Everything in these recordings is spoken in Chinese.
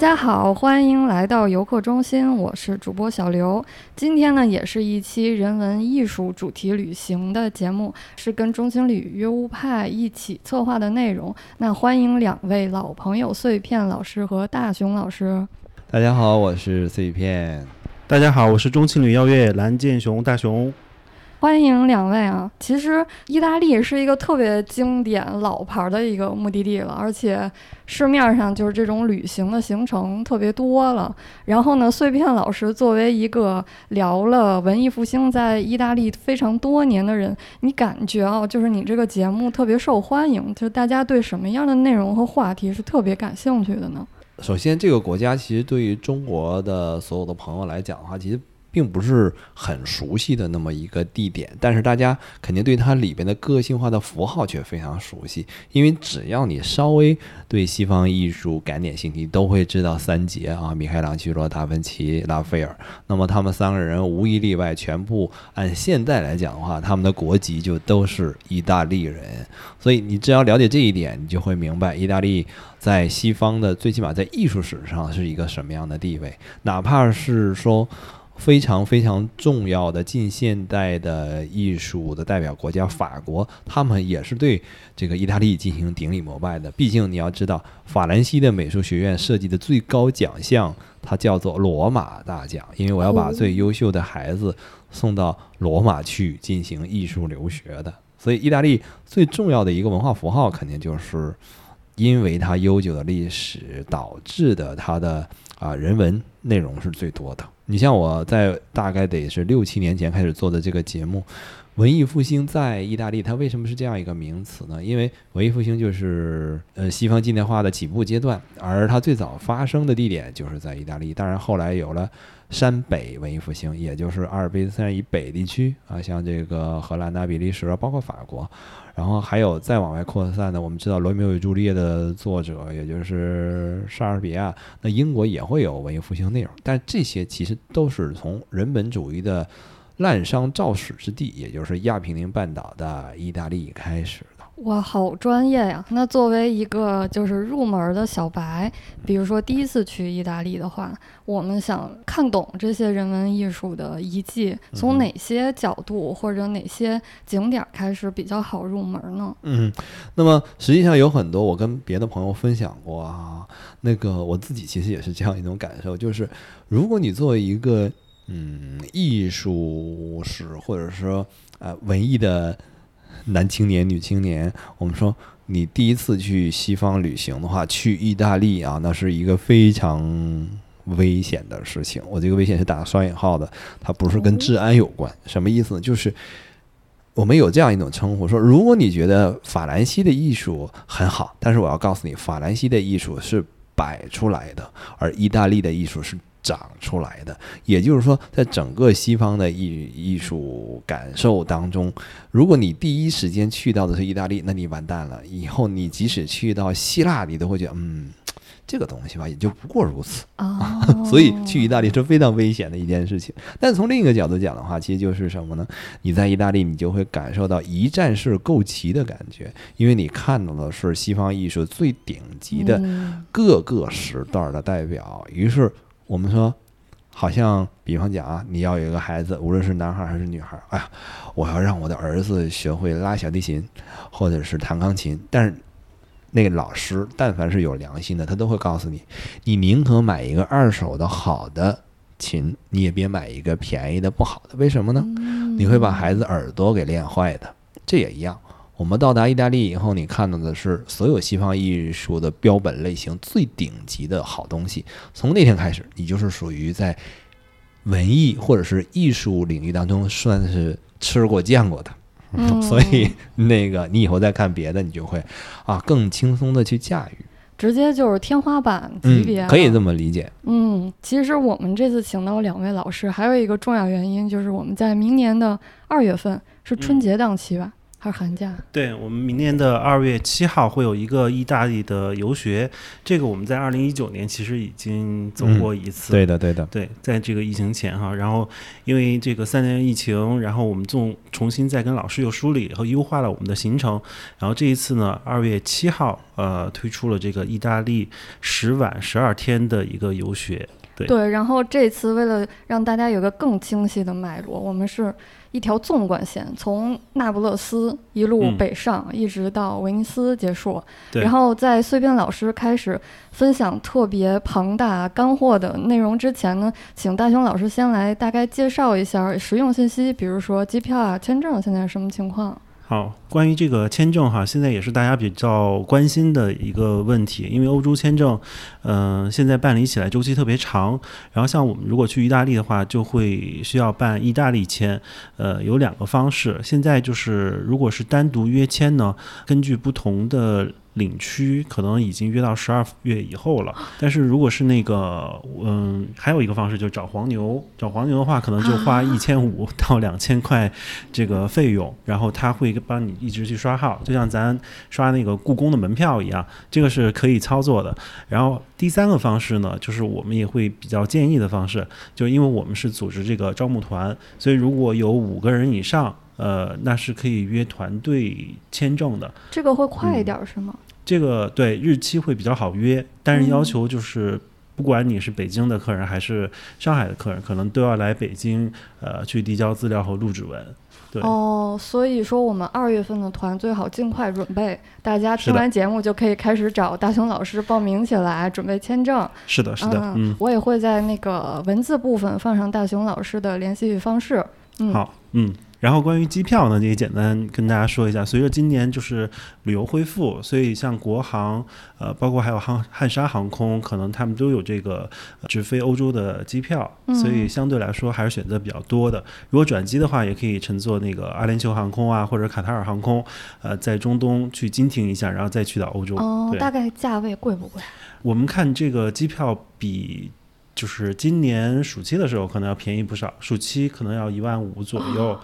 家好，欢迎来到游客中心，我是主播小刘。今天呢，也是一期人文艺术主题旅行的节目，是跟中青旅约乌派一起策划的内容。那欢迎两位老朋友碎片老师和大熊老师。大家好，我是碎片。大家好，我是中青旅邀月蓝剑雄大熊。欢迎两位啊！其实意大利是一个特别经典老牌的一个目的地了，而且市面上就是这种旅行的行程特别多了。然后呢，碎片老师作为一个聊了文艺复兴在意大利非常多年的人，你感觉啊，就是你这个节目特别受欢迎，就是大家对什么样的内容和话题是特别感兴趣的呢？首先，这个国家其实对于中国的所有的朋友来讲的话，其实。并不是很熟悉的那么一个地点，但是大家肯定对它里边的个性化的符号却非常熟悉，因为只要你稍微对西方艺术感点兴趣，都会知道三杰啊，米开朗基罗、达芬奇、拉斐尔。那么他们三个人无一例外，全部按现在来讲的话，他们的国籍就都是意大利人。所以你只要了解这一点，你就会明白意大利在西方的最起码在艺术史上是一个什么样的地位，哪怕是说。非常非常重要的近现代的艺术的代表国家法国，他们也是对这个意大利进行顶礼膜拜的。毕竟你要知道，法兰西的美术学院设计的最高奖项，它叫做罗马大奖，因为我要把最优秀的孩子送到罗马去进行艺术留学的。所以，意大利最重要的一个文化符号，肯定就是因为它悠久的历史导致的它的啊人文内容是最多的。你像我在大概得是六七年前开始做的这个节目，文艺复兴在意大利，它为什么是这样一个名词呢？因为文艺复兴就是呃西方近代化的起步阶段，而它最早发生的地点就是在意大利。当然后来有了山北文艺复兴，也就是阿尔卑斯山以北地区啊，像这个荷兰、啊、比利时啊，包括法国。然后还有再往外扩散的，我们知道《罗密欧与朱丽叶》的作者，也就是莎士比亚。那英国也会有文艺复兴内容，但这些其实都是从人本主义的滥觞肇始之地，也就是亚平宁半岛的意大利开始。哇，好专业呀！那作为一个就是入门的小白，比如说第一次去意大利的话，我们想看懂这些人文艺术的遗迹，从哪些角度或者哪些景点开始比较好入门呢？嗯，那么实际上有很多，我跟别的朋友分享过啊，那个我自己其实也是这样一种感受，就是如果你作为一个嗯艺术史或者说呃文艺的。男青年、女青年，我们说你第一次去西方旅行的话，去意大利啊，那是一个非常危险的事情。我这个危险是打双引号的，它不是跟治安有关。什么意思呢？就是我们有这样一种称呼，说如果你觉得法兰西的艺术很好，但是我要告诉你，法兰西的艺术是摆出来的，而意大利的艺术是。长出来的，也就是说，在整个西方的艺艺术感受当中，如果你第一时间去到的是意大利，那你完蛋了。以后你即使去到希腊，你都会觉得，嗯，这个东西吧，也就不过如此啊。所以去意大利是非常危险的一件事情。但从另一个角度讲的话，其实就是什么呢？你在意大利，你就会感受到一站式购齐的感觉，因为你看到的是西方艺术最顶级的各个时段的代表，于是。我们说，好像比方讲啊，你要有一个孩子，无论是男孩还是女孩，哎呀，我要让我的儿子学会拉小提琴，或者是弹钢琴。但是那个老师，但凡是有良心的，他都会告诉你，你宁可买一个二手的好的琴，你也别买一个便宜的不好的。为什么呢？你会把孩子耳朵给练坏的。这也一样。我们到达意大利以后，你看到的是所有西方艺术的标本类型最顶级的好东西。从那天开始，你就是属于在文艺或者是艺术领域当中算是吃过见过的。所以那个你以后再看别的，你就会啊更轻松的去驾驭，直接就是天花板级别。可以这么理解。嗯，其实我们这次请到两位老师，还有一个重要原因就是我们在明年的二月份是春节档期吧。还是寒假？对我们明年的二月七号会有一个意大利的游学，这个我们在二零一九年其实已经走过一次。对的，对的。对，在这个疫情前哈，然后因为这个三年疫情，然后我们重重新再跟老师又梳理和优化了我们的行程，然后这一次呢，二月七号呃推出了这个意大利十晚十二天的一个游学。对对，然后这次为了让大家有个更清晰的脉络，我们是一条纵贯线，从那不勒斯一路嗯北上，一直到威尼斯结束。然后在碎片老师开始分享特别庞大干货的内容之前呢，请大雄老师先来大概介绍一下实用信息，比如说机票啊、签证现在是什么情况？好，关于这个签证哈，现在也是大家比较关心的一个问题，因为欧洲签证，嗯、现在办理起来周期特别长。然后像我们如果去意大利的话，就会需要办意大利签，呃，有两个方式。现在就是如果是单独约签呢，根据不同的领区，可能已经约到十二月以后了。但是如果是那个，嗯，还有一个方式就是找黄牛，找黄牛的话，可能就花一千五到两千块这个费用，然后他会帮你一直去刷号，就像咱刷那个故宫的门票一样，这个是可以操作的。然后第三个方式呢，就是我们也会比较建议的方式，就是因为我们是组织这个招募团，所以如果有五个人以上，呃，那是可以约团队签证的。这个会快一嗯点儿是吗？这个对日期会比较好约，但是嗯要求就是。不管你是北京的客人还是上海的客人，可能都要来北京，呃，去递交资料和录指纹。对，哦，所以说我们二月份的团最好尽快准备，大家听完节目就可以开始找大熊老师报名起来，准备签证。是的，是的，嗯，我也会在那个文字部分放上大熊老师的联系方式。嗯，好，嗯。然后关于机票呢，也简单跟大家说一下。随着今年就是旅游恢复，所以像国航，呃，包括还有汉汉莎航空，可能他们都有这个呃直飞欧洲的机票，嗯所以相对来说还是选择比较多的。如果转机的话，也可以乘坐那个阿联酋航空啊，或者卡塔尔航空，呃，在中东去经停一下，然后再去到欧洲。哦，大概价位贵不贵？我们看这个机票比就是今年暑期的时候可能要便宜不少，暑期可能要一万五左右。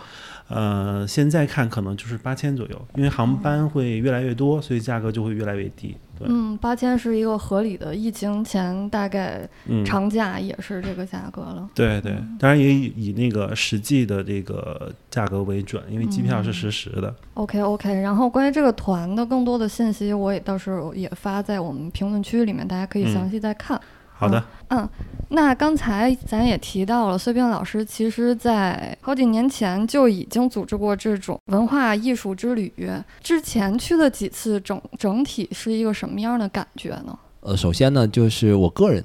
呃，现在看可能就是八千左右，因为航班会越来越多，所以价格就会越来越低。对，嗯，八千是一个合理的，疫情前大概嗯，长假也是这个价格了。对对，当然也以以那个实际的这个价格为准，因为机票是实时的。OK OK，然后关于这个团的更多的信息，我也到时候也发在我们评论区里面，大家可以嗯详细再看。好的，嗯，那刚才咱也提到了，碎片老师其实在好几年前就已经组织过这种文化艺术之旅。之前去了几次整整体是一个什么样的感觉呢？呃，首先呢，就是我个人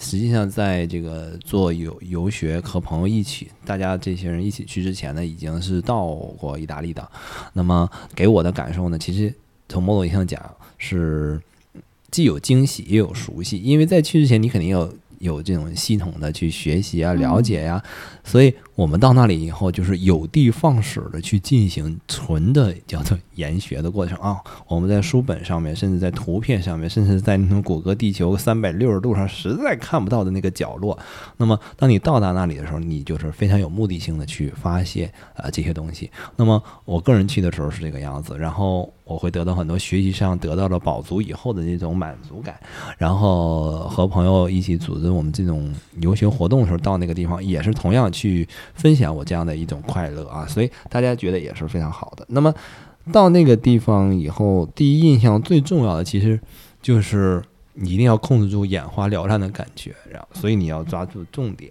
实际上在这个做游游学和朋友一起，大家这些人一起去之前呢，已经是到过意大利的。那么给我的感受呢，其实从某种意义上讲是既有惊喜也有熟悉，因为在去之前你肯定要有这种系统的去学习啊、了解呀、所以我们到那里以后，就是有的放矢的去进行纯的叫做研学的过程啊。我们在书本上面，甚至在图片上面，甚至在那种谷歌地球三百六十度上实在看不到的那个角落。那么，当你到达那里的时候，你就是非常有目的性的去发现啊、这些东西。那么，我个人去的时候是这个样子，然后我会得到很多学习上得到了饱足以后的那种满足感。然后和朋友一起组织我们这种游学活动的时候，到那个地方也是同样去分享我这样的一种快乐啊，所以大家觉得也是非常好的。那么到那个地方以后，第一印象最重要的其实就是你一定要控制住眼花缭乱的感觉，然后所以你要抓住重点。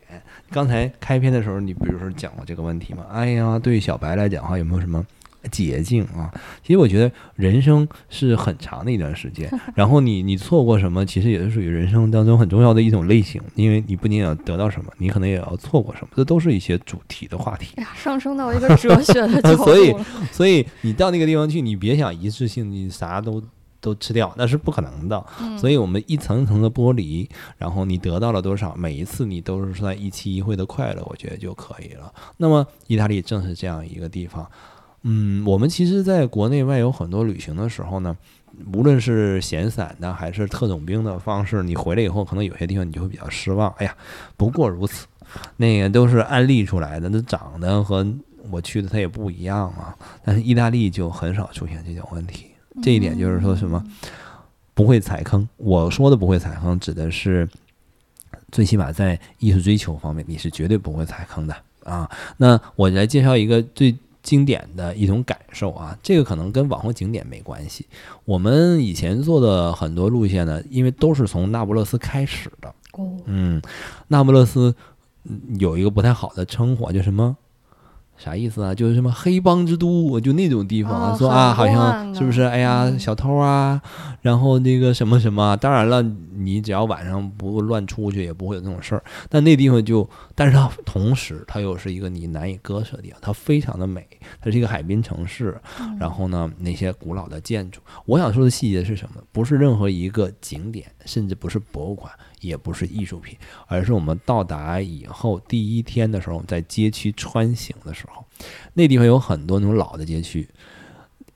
刚才开篇的时候，你比如说讲过这个问题嘛？哎呀，对小白来讲的话，有没有什么？捷径啊，其实我觉得人生是很长的一段时间，然后你你错过什么，其实也是属于人生当中很重要的一种类型，因为你不仅要得到什么，你可能也要错过什么，这都是一些主题的话题。上升到一个哲学的 角度所以所以你到那个地方去，你别想一次性你啥都都吃掉，那是不可能的。嗯所以我们一层层的剥离，然后你得到了多少，每一次你都是在一期一会的快乐，我觉得就可以了。那么意大利正是这样一个地方。嗯，我们其实在国内外有很多旅行的时候呢，无论是闲散的还是特种兵的方式，你回来以后，可能有些地方你就会比较失望。哎呀，不过如此，那个都是案例出来的，那长得和我去的它也不一样啊。但是意大利就很少出现这种问题，这一点就是说什么不会踩坑。我说的不会踩坑，指的是最起码在艺术追求方面，你是绝对不会踩坑的啊。那我来介绍一个最经典的一种感受啊，这个可能跟网红景点没关系。我们以前做的很多路线呢，因为都是从那不勒斯开始的。哦，嗯，那不勒斯嗯有一个不太好的称呼啊，叫什么？啥意思啊？就是什么黑帮之都，就那种地方啊，哦说啊，好像是不是？哎呀，嗯小偷啊，然后那个什么什么。当然了，你只要晚上不乱出去，也不会有那种事儿。但那地方就，但是它同时它又是一个你难以割舍的地方，它非常的美，它是一个海滨城市。嗯然后呢，那些古老的建筑，我想说的细节是什么？不是任何一个景点，甚至不是博物馆，也不是艺术品，而是我们到达以后第一天的时候，我们在街区穿行的时候，那地方有很多那种老的街区。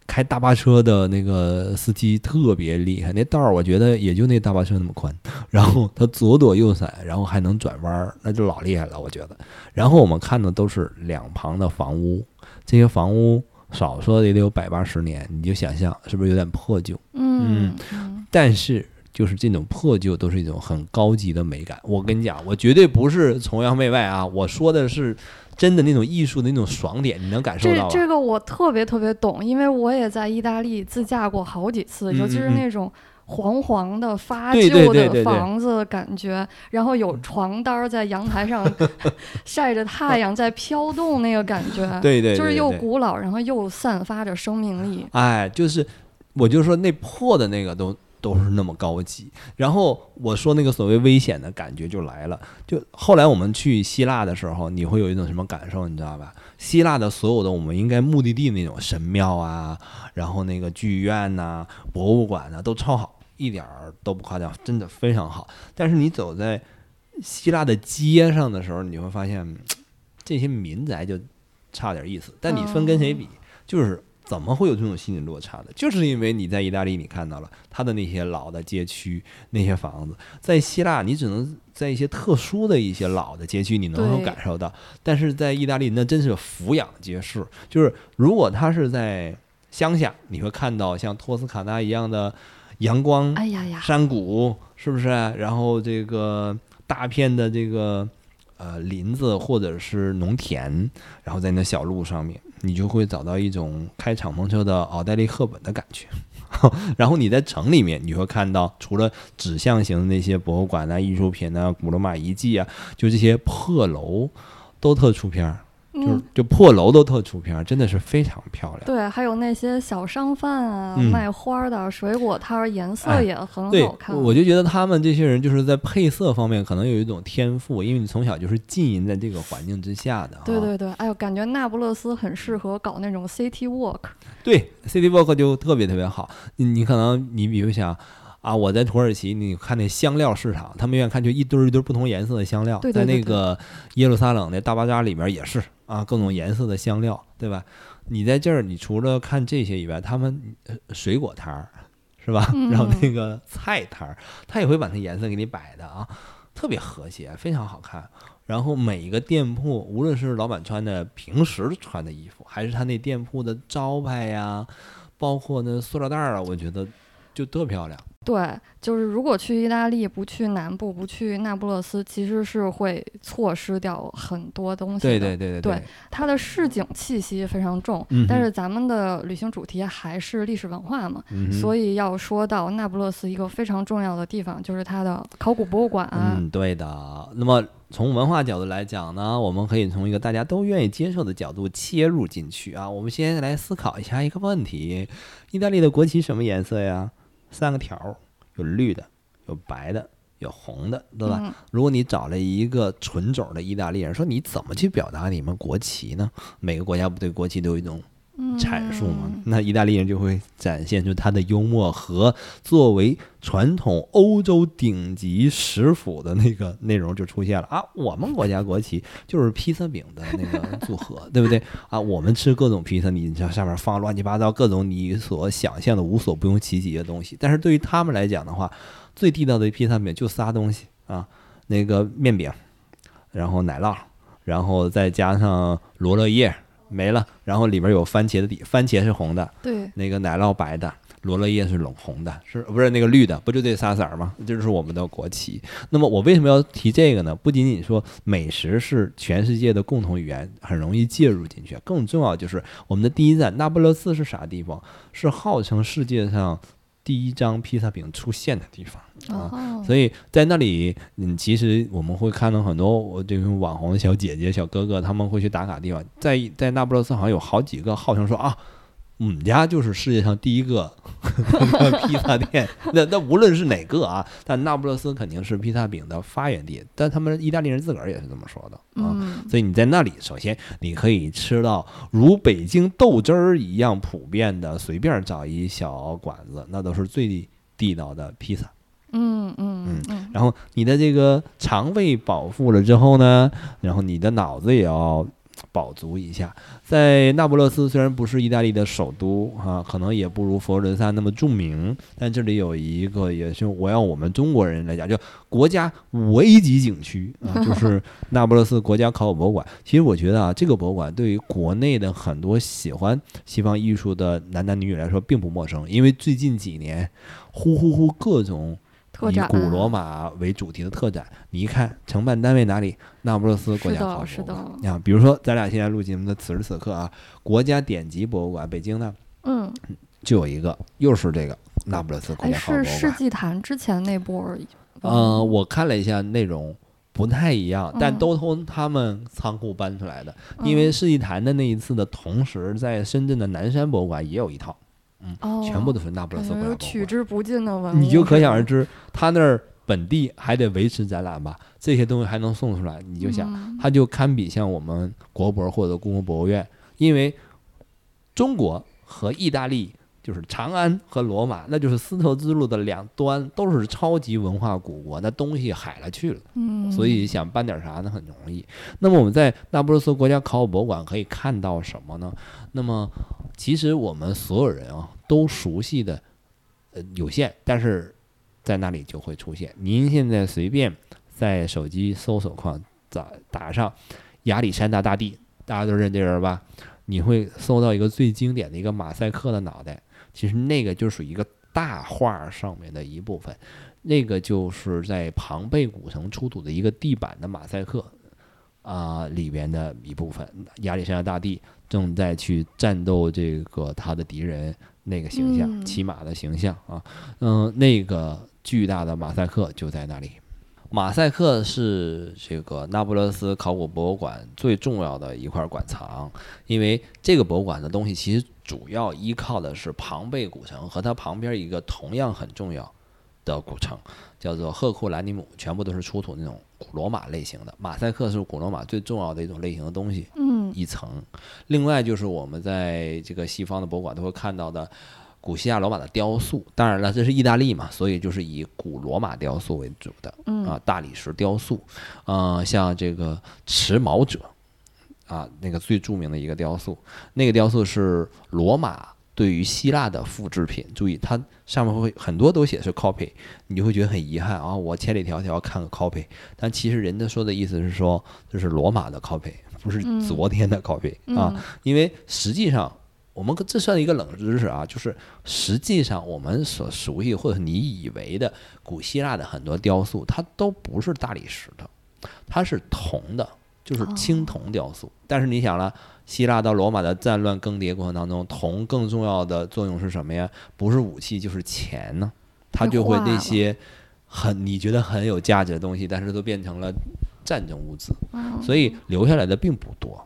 开大巴车的那个司机特别厉害，那道儿我觉得也就那大巴车那么宽，然后他左躲右闪，然后还能转弯儿，那就老厉害了，我觉得。然后我们看的都是两旁的房屋，这些房屋少说也得有百八十年，你就想象是不是有点破旧？嗯嗯但是就是这种破旧都是一种很高级的美感。我跟你讲，我绝对不是崇洋媚外啊，我说的是真的那种艺术的那种爽点，你能感受这到这？这个我特别特别懂，因为我也在意大利自驾过好几次，嗯尤其是那种黄黄的发旧的房子的感觉，然后有床单儿在阳台上 晒着太阳在飘动那个感觉，对对对就是又古老，然后又散发着生命力。哎，就是我就说那破的那个都都是那么高级。然后我说那个所谓危险的感觉就来了。就后来我们去希腊的时候，你会有一种什么感受，你知道吧？希腊的所有的我们应该目的地那种神庙啊，然后那个剧院呐、博物馆呐、都超好，一点儿都不夸张，真的非常好。但是你走在希腊的街上的时候，你会发现嗯这些民宅就差点意思。但你分跟谁比，就是怎么会有这种心理落差的？就是因为你在意大利，你看到了它的那些老的街区、那些房子，在希腊你只能在一些特殊的一些老的街区你能够感受到，但是在意大利那真是俯仰皆是。就是如果他是在乡下，你会看到像托斯卡纳一样的阳光、哎呀呀，山谷，是不是？然后这个大片的这个呃林子或者是农田，然后在那小路上面，你就会找到一种开敞篷车的奥黛丽·赫本的感觉。然后你在城里面，你会看到除了指向型的那些博物馆呐、艺术品呐、古罗马遗迹啊，就这些破楼都特出片儿，就是嗯，就破楼都特出片儿，真的是非常漂亮。对，还有那些小商贩啊，嗯卖花儿的、水果摊儿，颜色哎也很好，看。我就觉得他们这些人就是在配色方面可能有一种天赋，因为你从小就是浸淫在这个环境之下的、啊。对对对，哎呦，感觉那不勒斯很适合搞那种 city walk。对，City Walk 就特别特别好。你你可能你比如想啊，我在土耳其，你看那香料市场，他们愿意看就一堆儿一堆儿不同颜色的香料，对对对在那个耶路撒冷那大巴扎里面也是啊，各种颜色的香料，对吧？你在这儿，你除了看这些以外，他们呃水果摊儿是吧？嗯然后那个菜摊儿，他也会把那颜色给你摆的啊，特别和谐，非常好看。然后每一个店铺，无论是老板穿的平时穿的衣服，还是他那店铺的招牌呀，包括那塑料袋儿啊，我觉得就特漂亮。对，就是如果去意大利不去南部，不去那不勒斯，其实是会错失掉很多东西的。对对对对对它的市井气息非常重，嗯但是咱们的旅行主题还是历史文化嘛，嗯所以要说到那不勒斯一个非常重要的地方，就是它的考古博物馆、啊。嗯，对的。那么从文化角度来讲呢，我们可以从一个大家都愿意接受的角度切入进去啊。我们先来思考一下一个问题：意大利的国旗什么颜色呀？三个条儿，有绿的，有白的，有红的，对吧？嗯如果你找了一个纯种的意大利人，说你怎么去表达你们国旗呢？每个国家不对国旗都有一种阐述嘛，嗯那意大利人就会展现出他的幽默和作为传统欧洲顶级食府的那个 内容就出现了啊。我们国家国旗就是披萨饼的那个 组合，对不对啊？我们吃各种披萨，你知道上面放乱七八糟各种你所想象的无所不用其极的东西，但是对于他们来讲的话，最地道的披萨饼就仨东西啊，那个面饼，然后奶酪，然后再加上罗勒叶。没了，然后里边有番茄的底，番茄是红的，对，那个奶酪白的，罗勒叶是冷红的，是不是那个绿的？不就这仨色儿吗？这就是我们的国旗。那么我为什么要提这个呢？不仅仅说美食是全世界的共同语言，很容易介入进去，更重要就是我们的第一站那不勒斯是啥地方？是号称世界上第一张披萨饼出现的地方啊。哦，所以在那里，嗯，其实我们会看到很多我这种网红的小姐姐、小哥哥，他们会去打卡地方，在在那不勒斯好像有好几个号称说啊，我们家就是世界上第一个 披萨店。那那无论是哪个啊，但那不勒斯肯定是披萨饼的发源地。但他们意大利人自个儿也是这么说的啊。嗯，所以你在那里，首先你可以吃到如北京豆汁儿一样普遍的，随便找一小馆子，那都是最地道的披萨。嗯嗯嗯，然后你的这个肠胃饱腹了之后呢，然后你的脑子也要饱足一下。在那不勒斯虽然不是意大利的首都啊，可能也不如佛罗伦萨那么著名，但这里有一个也是我要我们中国人来讲，就国家五 A 级景区啊，就是那不勒斯国家考古博物馆。其实我觉得啊，这个博物馆对于国内的很多喜欢西方艺术的男男女女来说并不陌生，因为最近几年呼呼呼各种。以特展古罗马为主题的特展，你一看承办单位哪里？那不勒斯国家考古是的博物馆。啊，比如说咱俩现在录节目的此时此刻啊，国家典籍博物馆北京呢嗯，就有一个，又是这个那不勒斯国哎，家考古是世博物馆。纪坛之前那波儿，呃，我看了一下内容。不太一样，但嗯都从他们仓库搬出来的。因为世纪坛的那一次的同时，在深圳的南山博物馆也有一套，哦，全部都是那不勒斯国家博物馆。取之不尽的文物，你就可想而知，他那儿本地还得维持展览吧，这些东西还能送出来，你就想，嗯它就堪比像我们国博或者故宫博物院，因为中国和意大利就是长安和罗马，那就是丝绸之路的两端，都是超级文化古国，那东西海了去了，嗯，所以想办点啥呢很容易。那么我们在那不勒斯国家考古博物馆可以看到什么呢？那么其实我们所有人啊都熟悉的，呃有限，但是在那里就会出现。您现在随便在手机搜索框打打上亚历山大大帝，大家都认这人吧？你会搜到一个最经典的一个马赛克的脑袋，其实那个就属于一个大画上面的一部分，那个就是在庞贝古城出土的一个地板的马赛克啊、里边的一部分。亚历山大大帝正在去战斗这个他的敌人那个形象，嗯骑马的形象啊，嗯，那个巨大的马赛克就在那里。马赛克是这个那不勒斯考古博物馆最重要的一块馆藏，因为这个博物馆的东西其实主要依靠的是庞贝古城和它旁边一个同样很重要的古城，叫做赫库兰尼姆，全部都是出土那种古罗马类型的。马赛克是古罗马最重要的一种类型的东西，嗯一层。另外就是我们在这个西方的博物馆都会看到的古希腊罗马的雕塑，当然了，这是意大利嘛，所以就是以古罗马雕塑为主的。嗯啊，大理石雕塑，呃，像这个持矛者，啊，那个最著名的一个雕塑，那个雕塑是罗马对于希腊的复制品。注意，它上面会很多都写是 copy，你就会觉得很遗憾啊，我千里迢迢看个 copy，但其实人家说的意思是说这是罗马的 copy，不是嗯昨天的 copy、啊，嗯因为实际上。我们这算一个冷知识啊，就是实际上我们所熟悉或者你以为的古希腊的很多雕塑，它都不是大理石的，它是铜的，就是青铜雕塑。但是你想了，希腊到罗马的战乱更迭过程当中，铜更重要的作用是什么呀？不是武器就是钱呢，它就会那些很你觉得很有价值的东西，但是都变成了战争物资。嗯所以留下来的并不多。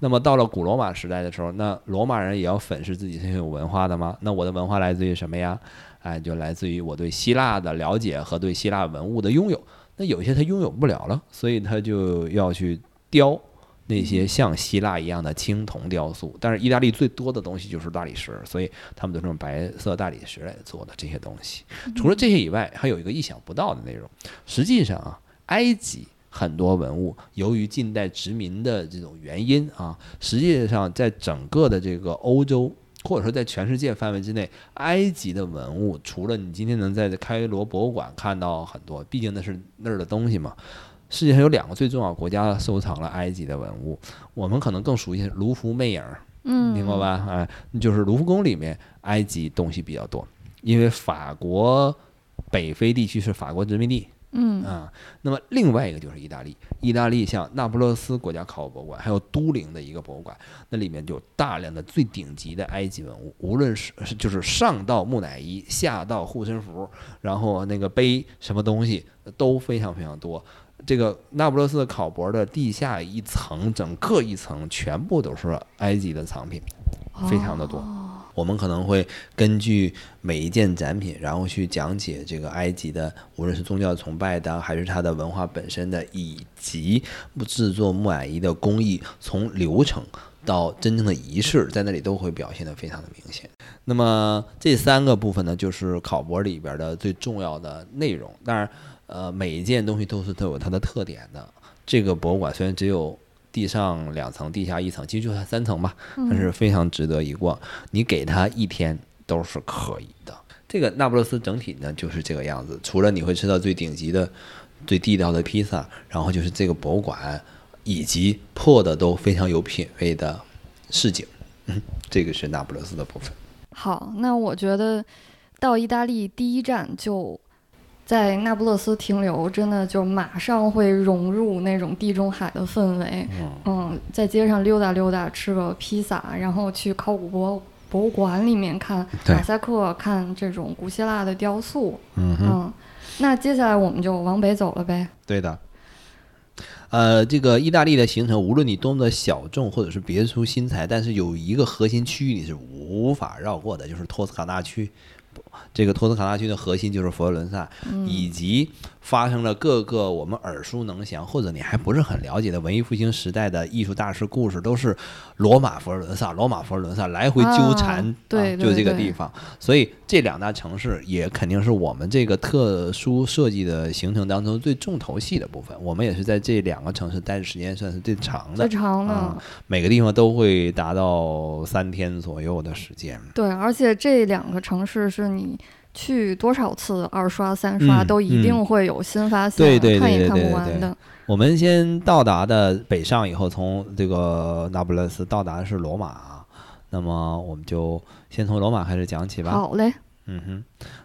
那么到了古罗马时代的时候，那罗马人也要粉饰自己是很有文化的吗？那我的文化来自于什么呀？哎，就来自于我对希腊的了解和对希腊文物的拥有。那有些他拥有不了了，所以他就要去雕那些像希腊一样的青铜雕塑。但是意大利最多的东西就是大理石，所以他们都是用白色大理石来做的这些东西。除了这些以外，还有一个意想不到的内容。实际上啊，埃及很多文物由于近代殖民的这种原因啊，实际上在整个的这个欧洲。或者说，在全世界范围之内，埃及的文物除了你今天能在开罗博物馆看到很多，毕竟那是那儿的东西嘛。世界上有两个最重要的国家收藏了埃及的文物，我们可能更熟悉卢浮魅影，嗯，明白吧？哎，就是卢浮宫里面埃及东西比较多，因为法国北非地区是法国殖民地。嗯啊，那么另外一个就是意大利，意大利像那不勒斯国家考古博物馆，还有都灵的一个博物馆，那里面就有大量的最顶级的埃及文物，无论是是就是上到木乃伊，下到护身符，然后那个碑什么东西都非常非常多。这个那不勒斯考博的地下一层，整个一层全部都是埃及的藏品，非常的多。我们可能会根据每一件展品，然后去讲解这个埃及的，无论是宗教崇拜的，还是它的文化本身的，以及制作木乃伊的工艺，从流程到真正的仪式，在那里都会表现得非常的明显。那么这三个部分呢，就是考博里边的最重要的内容。当然，呃，每一件东西都是都有它的特点的。这个博物馆虽然只有地上两层，地下一层，其实就它三层吧，但是非常值得一逛。你给它一天都是可以的。这个那不勒斯整体呢就是这个样子，除了你会吃到最顶级的、最地道的披萨，然后就是这个博物馆以及破的都非常有品位的市井。嗯，这个是那不勒斯的部分。好，那我觉得到意大利第一站就在那不勒斯停留，真的就马上会融入那种地中海的氛围。嗯嗯，在街上溜达溜达，吃个披萨，然后去考古博博物馆里面看马赛克，看这种古希腊的雕塑。嗯哼。嗯，那接下来我们就往北走了呗。对的。呃，这个意大利的行程，无论你多么的小众或者是别出心裁，但是有一个核心区域你是无法绕过的，就是托斯卡纳区。这个托斯卡纳区的核心就是佛罗伦萨，以及发生了各个我们耳熟能详或者你还不是很了解的文艺复兴时代的艺术大师故事，都是罗马、佛罗伦萨、罗马、佛罗伦萨来回纠缠，啊对啊，就这个地方。所以这两大城市也肯定是我们这个特殊设计的行程当中最重头戏的部分。我们也是在这两个城市待的时间算是最长的最，长的，啊每个地方都会达到三天左右的时间。对，而且这两个城市是你去多少次二刷三刷、嗯都一嗯定会有新发现，对对对看也看对对对对不完的。我们先到达的北上以后，从这个那不勒斯到达的是罗马，那么我们就先从罗马开始讲起吧。好嘞，嗯哼，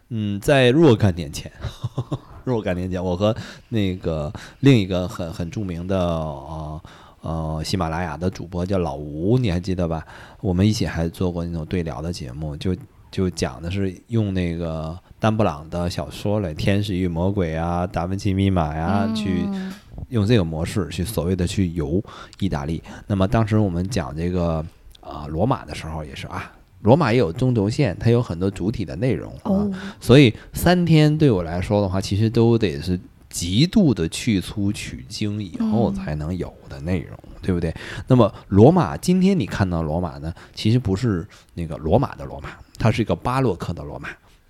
嗯，在若干年前，若干年前，我和那个另一个很很著名的呃呃喜马拉雅的主播叫老吴，你还记得吧？我们一起还做过那种对聊的节目，就就讲的是用那个丹布朗的小说来《天使与魔鬼》啊，《达芬奇密码》呀，去嗯用这个模式去所谓的去游意大利。那么当时我们讲这个啊、罗马的时候也是啊，罗马也有中轴线，它有很多主体的内容啊，哦，所以三天对我来说的话，其实都得是极度的去粗取精以后嗯。才能有的内容，对不对？那么罗马今天你看到罗马呢，其实不是那个罗马的罗马，它是一个巴洛克的罗马。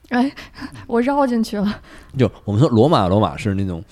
哎，我绕进去了。就我们说罗马，罗马是那种，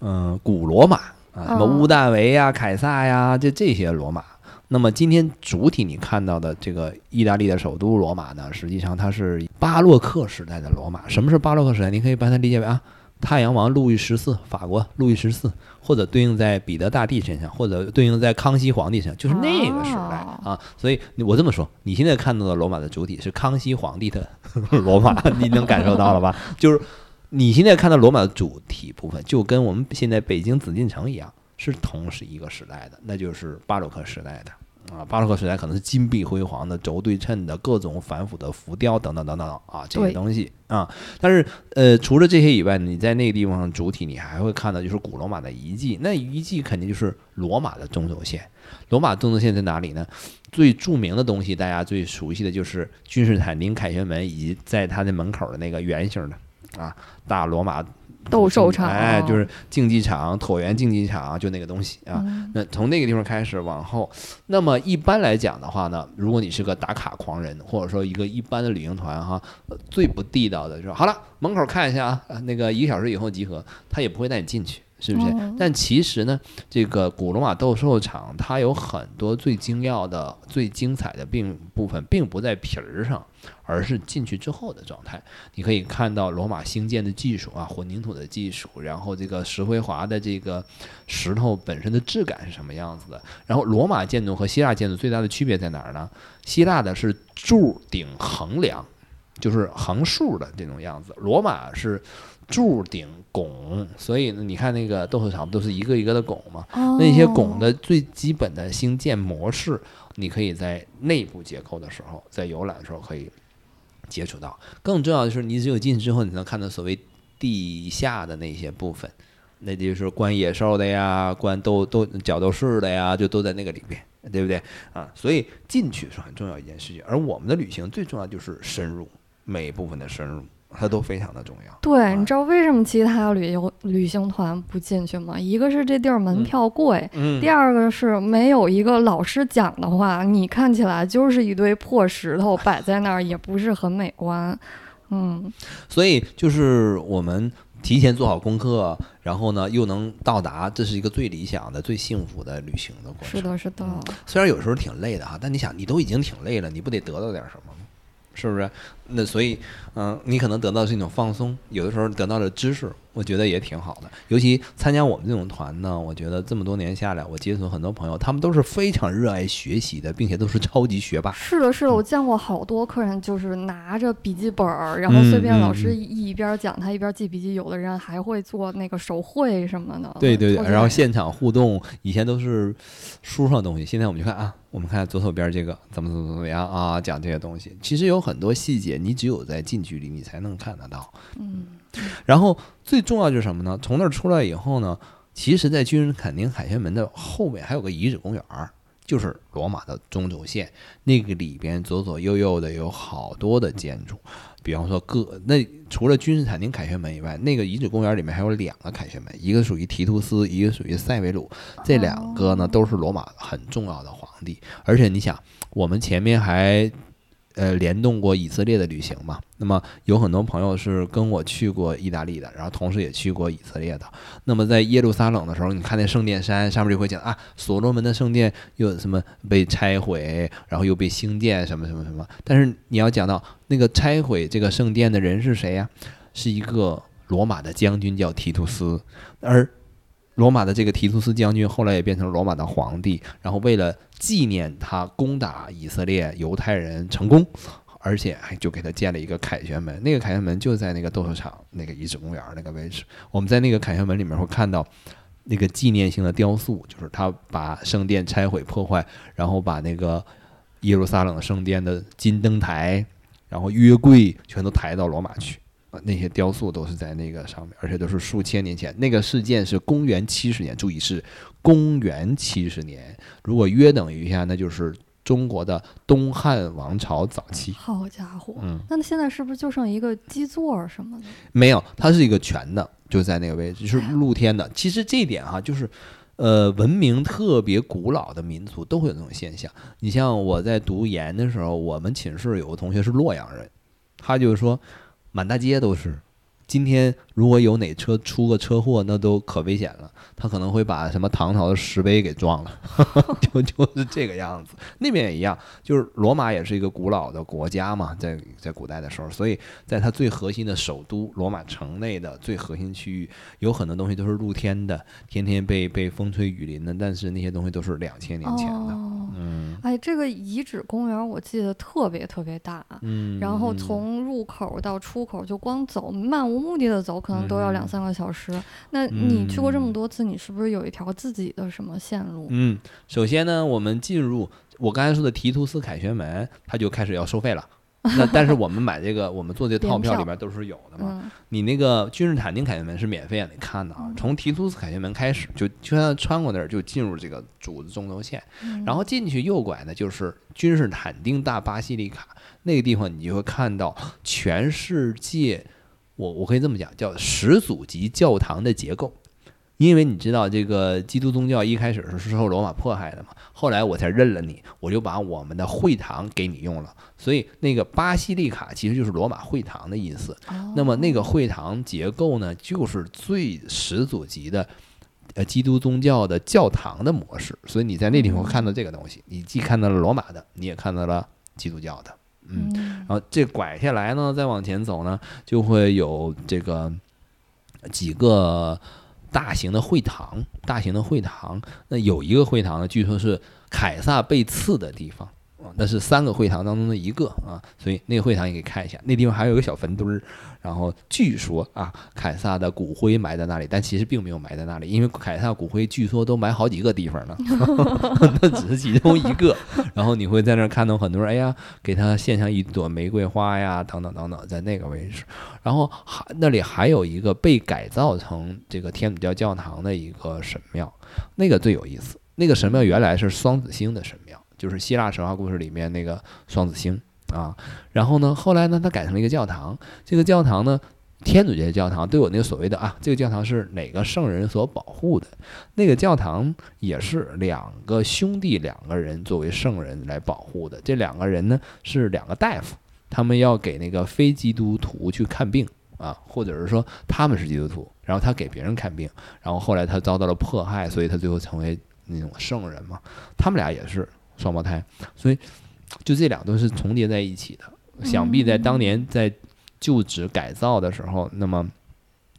嗯、古罗马啊，什么嗯屋大维呀、凯撒呀，这这些罗马。那么今天主体你看到的这个意大利的首都罗马呢，实际上它是巴洛克时代的罗马。什么是巴洛克时代？你可以把它理解为啊，太阳王路易十四，法国路易十四，或者对应在彼得大帝身上，或者对应在康熙皇帝身上，就是那个时代哦啊。所以我这么说，你现在看到的罗马的主体是康熙皇帝的 罗马，你能感受到了吧？就是你现在看到罗马的主体部分，就跟我们现在北京紫禁城一样，是同是一个时代的，那就是巴洛克时代的。啊，巴洛克时代可能是金碧辉煌的、轴对称的、各种繁复的浮雕等等等等啊，这些东西啊。但是呃，除了这些以外，你在那个地方主体，你还会看到就是古罗马的遗迹。那遗迹肯定就是罗马的中轴线。罗马中轴线在哪里呢？最著名的东西，大家最熟悉的就是君士坦丁凯旋门，以及在它的门口的那个圆形的啊大罗马斗兽场哎，就是竞技场、椭圆竞技场，就那个东西啊。嗯。那从那个地方开始往后，那么一般来讲的话呢，如果你是个打卡狂人，或者说一个一般的旅行团哈，呃最不地道的就是好了，门口看一下啊，呃那个一个小时以后集合，他也不会带你进去，是不是？哦但其实呢，这个古罗马斗兽场它有很多最精要的、最精彩的并部分，并不在皮儿上，而是进去之后的状态。你可以看到罗马兴建的技术啊，混凝土的技术，然后这个石灰华的这个石头本身的质感是什么样子的。然后罗马建筑和希腊建筑最大的区别在哪儿呢？希腊的是柱顶横梁，就是横竖的这种样子；罗马是柱顶拱，所以呢，你看那个斗兽场不都是一个一个的拱吗？那些拱哦的最基本的兴建模式，你可以在内部结构的时候，在游览的时候可以接触到。更重要的是，你只有进去之后，你能看到所谓地下的那些部分，那就是关野兽的呀，关斗斗角斗士的呀，就都在那个里边，对不对啊？所以进去是很重要一件事情。而我们的旅行最重要就是深入每一部分的深入，它都非常的重要。对，啊你知道为什么其他旅游旅行团不进去吗？一个是这地儿门嗯票贵，嗯第二个是没有一个老师讲的话，你看起来就是一堆破石头摆在那儿，也不是很美观。嗯，所以就是我们提前做好功课，然后呢又能到达，这是一个最理想的、最幸福的旅行的过程。是的，是的，嗯虽然有时候挺累的哈，但你想，你都已经挺累了，你不得得到点什么吗？是不是？那所以，嗯、你可能得到的是一种放松，有的时候得到的知识，我觉得也挺好的。尤其参加我们这种团呢，我觉得这么多年下来，我接触很多朋友，他们都是非常热爱学习的，并且都是超级学霸。是的，是的，我见过好多客人就是拿着笔记本儿，然后随便嗯老师嗯一一边讲，他一边记笔记，有的人还会做那个手绘什么的。对对对，然后现场互动，以前都是书上的东西，现在我们就看啊，我们看左手边这个怎么怎么怎么样啊，讲这些东西，其实有很多细节，你只有在近距离你才能看得到。嗯，然后最重要就是什么呢？从那儿出来以后呢，其实，在君士坦丁凯旋门的后面还有个遗址公园儿，就是罗马的中轴线，那个里边左左右右的有好多的建筑，比方说各那除了君士坦丁凯旋门以外，那个遗址公园里面还有两个凯旋门，一个属于提图斯，一个属于塞维鲁，这两个呢都是罗马很重要的皇帝，而且你想，我们前面还。呃，联动过以色列的旅行嘛？那么有很多朋友是跟我去过意大利的，然后同时也去过以色列的。那么在耶路撒冷的时候，你看那圣殿山上面就会讲啊，所罗门的圣殿又什么被拆毁，然后又被兴建什么什么什么。但是你要讲到那个拆毁这个圣殿的人是谁呀、是一个罗马的将军叫提图斯，而罗马的这个提图斯将军后来也变成了罗马的皇帝，然后为了纪念他攻打以色列犹太人成功，而且还就给他建了一个凯旋门。那个凯旋门就在那个斗兽场那个遗址公园那个位置。我们在那个凯旋门里面会看到那个纪念性的雕塑，就是他把圣殿拆毁破坏，然后把那个耶路撒冷圣殿的金灯台，然后约柜全都抬到罗马去。啊，那些雕塑都是在那个上面，而且都是数千年前。那个事件是公元七十年，注意是公元七十年。如果约等于一下，那就是中国的东汉王朝早期。好家伙，嗯，那现在是不是就剩一个基座儿什么的？没有，它是一个全的，就在那个位置，就是露天的。其实这一点哈、就是。呃，文明特别古老的民族都会有这种现象。你像我在读研的时候，我们寝室有个同学是洛阳人，他就是说满大街都是。今天如果有哪车出个车祸，那都可危险了。他可能会把什么唐朝的石碑给撞了，就 就是这个样子。那边也一样，就是罗马也是一个古老的国家嘛，在在古代的时候，所以在它最核心的首都罗马城内的最核心区域，有很多东西都是露天的，天天被被风吹雨淋的，但是那些东西都是两千年前的。哎，这个遗址公园我记得特别特别大。嗯，然后嗯从入口到出口，就光走漫无目的的走，可能都要两嗯三个小时。那你去过这么嗯多次，你是不是有一条自己的什么线路？嗯，首先呢，我们进入我刚才说的提图斯凯旋门，它就开始要收费了。那但是我们买这个，我们做这套票票里边都是有的嘛。嗯，你那个君士坦丁凯旋门是免费让你看的啊嗯，从提图斯凯旋门开始，就就像穿过那儿就进入这个主的中轴线，嗯然后进去右拐呢就是君士坦丁大巴西利卡那个地方，你就会看到全世界，我我可以这么讲，叫始祖级教堂的结构。因为你知道，这个基督宗教一开始是受罗马迫害的嘛，后来我才认了你，我就把我们的会堂给你用了，所以那个巴西利卡其实就是罗马会堂的意思。那么那个会堂结构呢，就是最始祖级的呃基督宗教的教堂的模式，所以你在那地方会看到这个东西，你既看到了罗马的，你也看到了基督教的，嗯。嗯。然后这拐下来呢，再往前走呢，就会有这个几个大型的会堂，大型的会堂。那有一个会堂呢，据说是凯撒被刺的地方啊，那是三个会堂当中的一个啊，所以那个会堂也可以看一下。那地方还有一个小坟堆儿，然后据说啊，凯撒的骨灰埋在那里，但其实并没有埋在那里，因为凯撒骨灰据说都埋好几个地方呢，那只是其中一个。然后你会在那儿看到很多人，哎呀，给他献上一朵玫瑰花呀，等等等等，在那个位置。然后还那里还有一个被改造成这个天主教教堂的一个神庙，那个最有意思。那个神庙原来是双子星的神庙，就是希腊神话故事里面那个双子星啊。然后呢，后来呢，他改成了一个教堂。这个教堂呢，天主教教堂都有那个所谓的啊，这个教堂是哪个圣人所保护的？那个教堂也是两个兄弟两个人作为圣人来保护的。这两个人呢是两个大夫，他们要给那个非基督徒去看病啊，或者是说他们是基督徒，然后他给别人看病，然后后来他遭到了迫害，所以他最后成为那种圣人嘛。他们俩也是双胞胎，所以就这俩都是重叠在一起的。想必在当年在旧址改造的时候，那么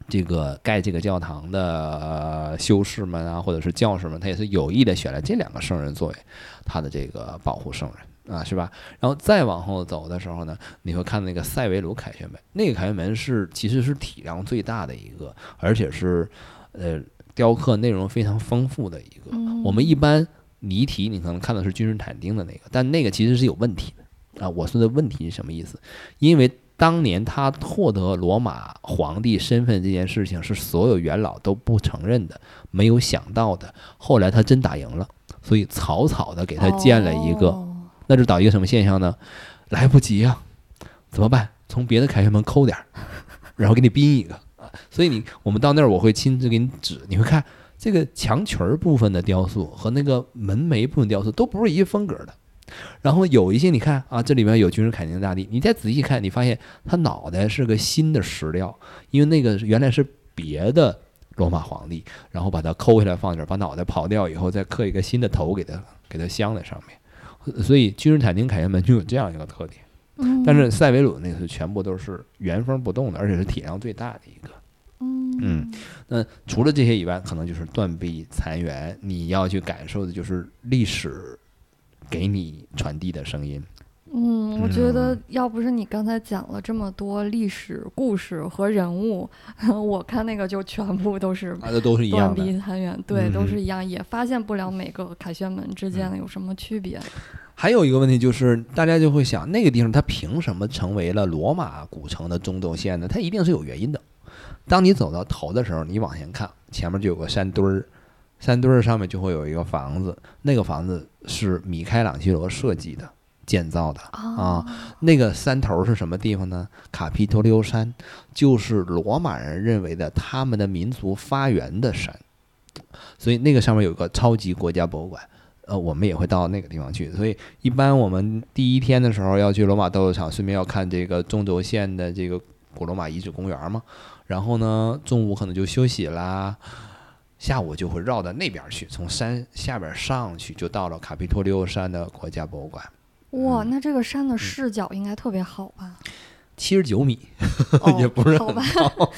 这个盖这个教堂的、呃修士们啊，或者是教士们，他也是有意的选了这两个圣人作为他的这个保护圣人啊，是吧？然后再往后走的时候呢，你会看那个塞维鲁凯旋门，那个凯旋门是其实是体量最大的一个，而且是呃雕刻内容非常丰富的一个。嗯我们一般泥体你可能看的是君士坦丁的那个，但那个其实是有问题的啊。我说的问题是什么意思？因为当年他获得罗马皇帝身份这件事情是所有元老都不承认的，没有想到的。后来他真打赢了，所以草草的给他建了一个，哦那就导一个什么现象呢？来不及呀、怎么办？从别的凯旋门抠点儿，然后给你逼一个啊。所以你我们到那儿，我会亲自给你指，你会看这个墙裙儿部分的雕塑和那个门楣部分雕塑都不是一个风格的。然后有一些你看啊，这里面有君士坦丁大帝，你再仔细看，你发现他脑袋是个新的石料，因为那个原来是别的罗马皇帝，然后把它抠下来放这儿，把脑袋刨掉以后，再刻一个新的头给它给它镶在上面。所以君士坦丁凯旋门就有这样一个特点。但是塞维鲁那个是全部都是原封不动的，而且是体量最大的一个。嗯嗯那除了这些以外，可能就是断壁残垣，你要去感受的就是历史给你传递的声音。嗯，我觉得嗯要不是你刚才讲了这么多历史故事和人物，我看那个就全部都是啊，都是一断样的。壁残垣，对，嗯都是一样，也发现不了每个凯旋门之间的有什么区别。还有一个问题就是，大家就会想，那个地方它凭什么成为了罗马古城的中轴线呢？它一定是有原因的。当你走到头的时候，你往前看，前面就有个山墩儿，山墩儿上面就会有一个房子，那个房子是米开朗基罗设计的、建造的。啊，那个山头是什么地方呢？卡皮托利欧山，就是罗马人认为的他们的民族发源的山，所以那个上面有个超级国家博物馆。呃，我们也会到那个地方去，所以一般我们第一天的时候要去罗马斗兽场，顺便要看这个中轴线的这个古罗马遗址公园嘛。然后呢，中午可能就休息啦，下午就会绕到那边去，从山下边上去，就到了卡皮托利欧山的国家博物馆。哇，嗯那这个山的视角应该特别好吧？七十九米，哦 也不是？很高，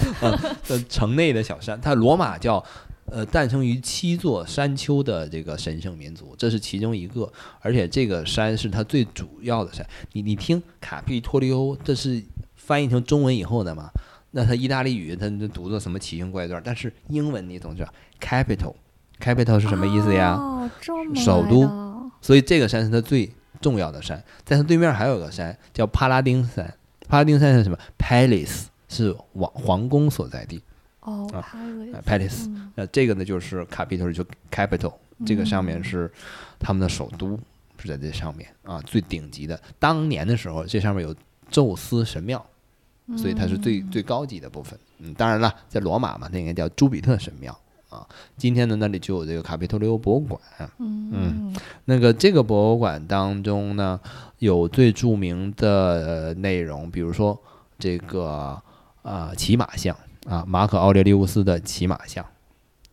城内的小山，它罗马叫呃诞生于七座山丘的这个神圣民族，这是其中一个，而且这个山是它最主要的山。你你听卡皮托利欧，这是翻译成中文以后的嘛？那它意大利语它它读作什么奇形怪状，但是英文你总知道 capital，capital 是什么意思呀？哦，首都所以这个山是它最重要的山，在它对面还有个山叫帕拉丁山。帕拉丁山是什么？Palace 是王皇宫所在地。哦啊，Palace，那这个呢就是 capital 就 capital，这个上面嗯是他们的首都，是在这上面啊，最顶级的。当年的时候，这上面有宙斯神庙，所以它是最嗯最高级的部分。嗯，当然了，在罗马嘛，那应该叫朱比特神庙啊。今天呢，那里就有这个卡皮托利欧博物馆。嗯那个这个博物馆当中呢，有最著名的呃内容，比如说这个啊骑马像啊，马可奥列利乌斯的骑马像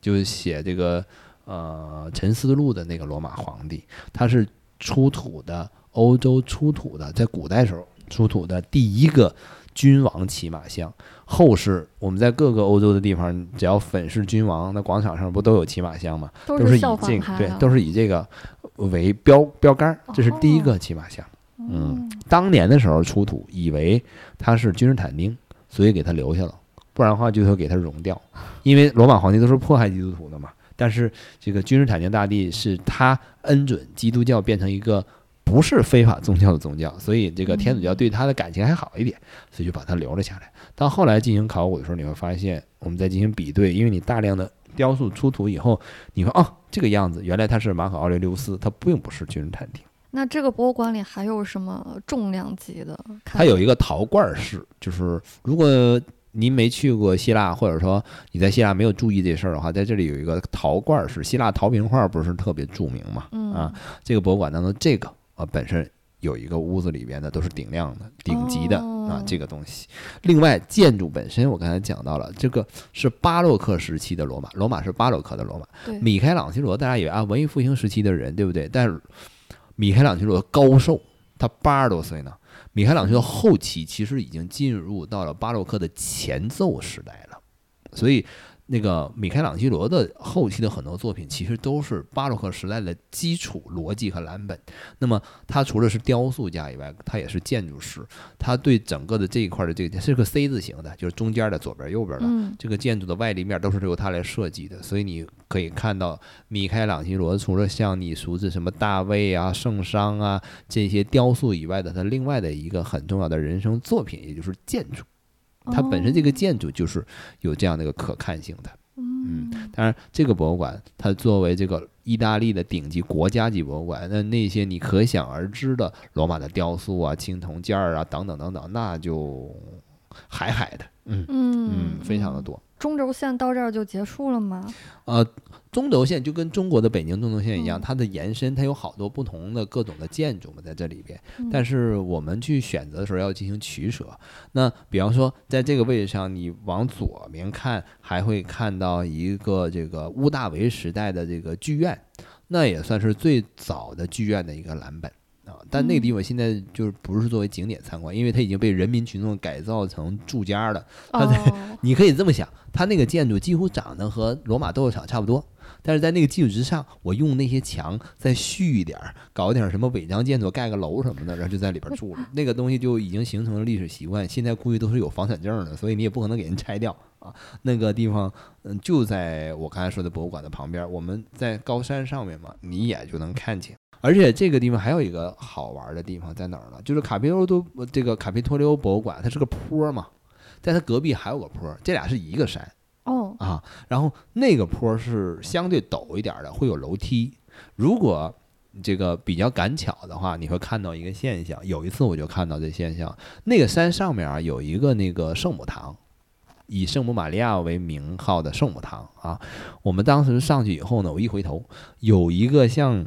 就是写这个呃《沉思录》的那个罗马皇帝，他是出土的欧洲出土的，在古代时候出土的第一个君王骑马像。后世我们在各个欧洲的地方，只要粉饰君王，那广场上不都有骑马像吗？都都是以效这个对都是以这个为标标杆儿，这是第一个骑马像。嗯，当年的时候出土，以为他是君士坦丁，所以给他留下了，不然的话就会给他熔掉。因为罗马皇帝都是迫害基督徒的嘛，但是这个君士坦丁大帝是他恩准基督教变成一个不是非法宗教的宗教，所以这个天主教对他的感情还好一点，所以就把他留了下来。到后来进行考古的时候，你会发现，我们在进行比对，因为你大量的雕塑出土以后，你说哦，这个样子，原来他是马可奥雷留斯，他并不是君士坦丁。那这个博物馆里还有什么重量级的？它有一个陶罐式，就是如果您没去过希腊，或者说你在希腊没有注意这事儿的话，在这里有一个陶罐式，希腊陶瓶画不是特别著名嘛？嗯啊，这个博物馆当中，这个啊本身有一个屋子里边的都是顶亮的、顶级的啊哦这个东西。另外，建筑本身我刚才讲到了，这个是巴洛克时期的罗马，罗马是巴洛克的罗马。对，米开朗基罗，大家以为啊，文艺复兴时期的人，对不对？但是米开朗基罗高寿，他八十多岁呢。米开朗基罗后期其实已经进入到了巴洛克的前奏时代了，所以那个米开朗基罗的后期的很多作品其实都是巴洛克时代的基础逻辑和蓝本。那么他除了是雕塑家以外，他也是建筑师，他对整个的这一块的这个是个 C 字形的，就是中间的左边右边的，嗯这个建筑的外立面都是由他来设计的，所以你可以看到米开朗基罗除了像你熟知什么大卫啊、圣殇啊这些雕塑以外的，他另外的一个很重要的人生作品，也就是建筑。它本身这个建筑就是有这样的一个可看性的。嗯当然，这个博物馆它作为这个意大利的顶级国家级博物馆，那那些你可想而知的罗马的雕塑啊、青铜件儿啊等等等等，那就 海海的，嗯嗯嗯，非常的多。中轴线到这儿就结束了吗？呃，中轴线就跟中国的北京中轴线一样，嗯它的延伸它有好多不同的各种的建筑嘛，在这里边。嗯但是我们去选择的时候要进行取舍。那比方说，在这个位置上，你往左边看，还会看到一个这个屋大维时代的这个剧院，那也算是最早的剧院的一个蓝本。啊，但那个地方现在就是不是作为景点参观，因为它已经被人民群众改造成住家了。它在哦，你可以这么想，它那个建筑几乎长得和罗马斗兽场差不多，但是在那个基础之上，我用那些墙再续一点儿，搞点儿什么违章建筑，盖个楼什么的，然后就在里边住了。那个东西就已经形成了历史习惯，现在估计都是有房产证的，所以你也不可能给人拆掉啊。那个地方，嗯，就在我刚才说的博物馆的旁边，我们在高山上面嘛，你一眼就能看见。而且这个地方还有一个好玩的地方在哪儿呢？就是卡皮欧多这个卡皮托利欧博物馆，它是个坡嘛，在它隔壁还有个坡，这俩是一个山哦，啊。然后那个坡是相对陡一点儿的，会有楼梯。如果这个比较赶巧的话，你会看到一个现象。有一次我就看到这现象，那个山上面啊有一个那个圣母堂，以圣母玛利亚为名号的圣母堂啊。我们当时上去以后呢，我一回头，有一个像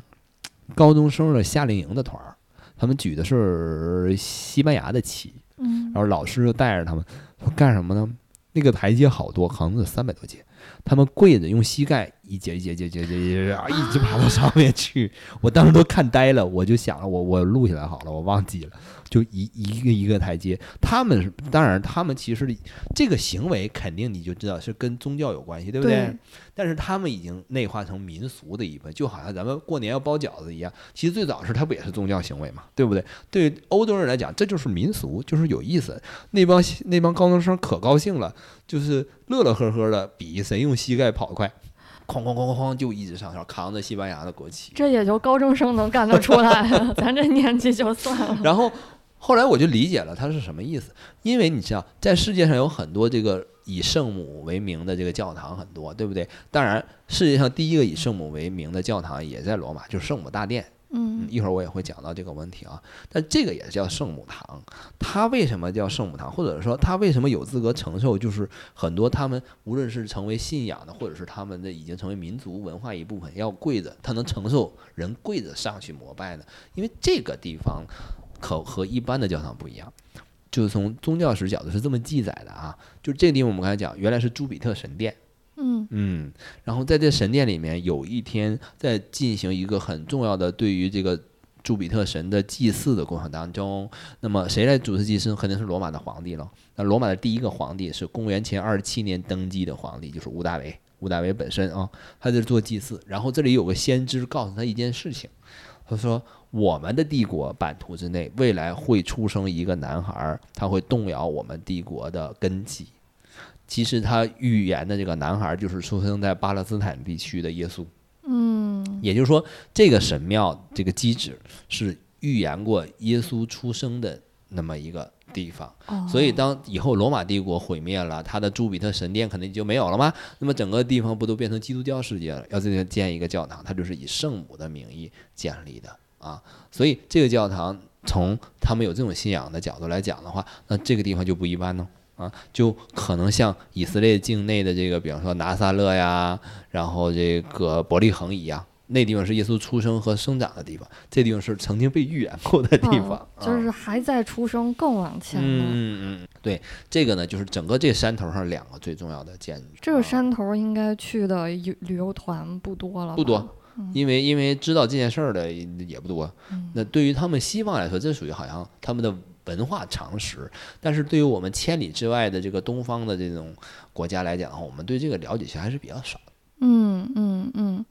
高中生的夏令营的团儿，他们举的是西班牙的旗，嗯然后老师就带着他们说干什么呢？那个台阶好多，好像有三百多阶，他们跪着用膝盖一节一节节节节节啊，一直爬到上面去。我当时都看呆了，我就想了，我我录下来好了，我忘记了，就一一个一个台阶。他们当然，他们其实这个行为肯定你就知道是跟宗教有关系，对不对？但是他们已经内化成民俗的一部分，就好像咱们过年要包饺子一样。其实最早是它不也是宗教行为嘛，对不对？对欧洲人来讲，这就是民俗，就是有意思。那帮那帮高中生可高兴了，就是乐乐呵呵的比谁用膝盖跑得快，哐哐哐哐哐就一直上跳，扛着西班牙的国旗。这也就高中生能干得出来，咱这年纪就算了。然后后来我就理解了他是什么意思，因为你知道，在世界上有很多这个以圣母为名的这个教堂很多，对不对？当然，世界上第一个以圣母为名的教堂也在罗马，就是圣母大殿。嗯，一会儿我也会讲到这个问题啊。但这个也叫圣母堂，它为什么叫圣母堂，或者说它为什么有资格承受，就是很多他们无论是成为信仰的，或者是他们的已经成为民族文化一部分，要跪着，它能承受人跪着上去膜拜呢？因为这个地方可和一般的教堂不一样。就是从宗教史角度是这么记载的啊，就是这个地方我们刚才讲，原来是朱比特神殿，嗯，然后在这神殿里面，有一天在进行一个很重要的对于这个朱比特神的祭祀的过程当中，那么谁来主持祭祀？肯定是罗马的皇帝了。那罗马的第一个皇帝是公元前二十七年登基的皇帝，就是屋大维。屋大维本身啊，他在做祭祀。然后这里有个先知告诉他一件事情，他说：“我们的帝国版图之内，未来会出生一个男孩，他会动摇我们帝国的根基。”其实他预言的这个男孩就是出生在巴勒斯坦地区的耶稣，嗯也就是说，这个神庙这个基址是预言过耶稣出生的那么一个地方。哦，所以，当以后罗马帝国毁灭了，他的朱比特神殿肯定就没有了吗？那么整个地方不都变成基督教世界了？要这个建一个教堂，它就是以圣母的名义建立的啊。所以，这个教堂从他们有这种信仰的角度来讲的话，那这个地方就不一般呢。啊，就可能像以色列境内的这个，比方说拿撒勒呀，然后这个伯利恒一样，那地方是耶稣出生和生长的地方，这地方是曾经被预言过的地方，哦就是还在出生更往前嗯呢。嗯嗯，对，这个呢，就是整个这山头上两个最重要的建筑。这个啊山头应该去的游旅游团不多了，不多，因为因为知道这件事儿的也不多。嗯那对于他们西方来说，这属于好像他们的文化常识。但是对于我们千里之外的这个东方的这种国家来讲的话，我们对这个了解其实还是比较少的。嗯嗯嗯，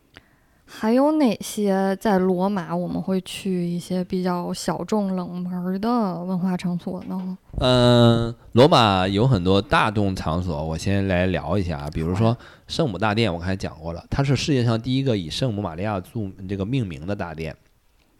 还有哪些在罗马我们会去一些比较小众冷门儿的文化场所呢？嗯，罗马有很多大众场所，我先来聊一下啊，比如说圣母大殿，我刚才讲过了，它是世界上第一个以圣母玛利亚著这个命名的大殿。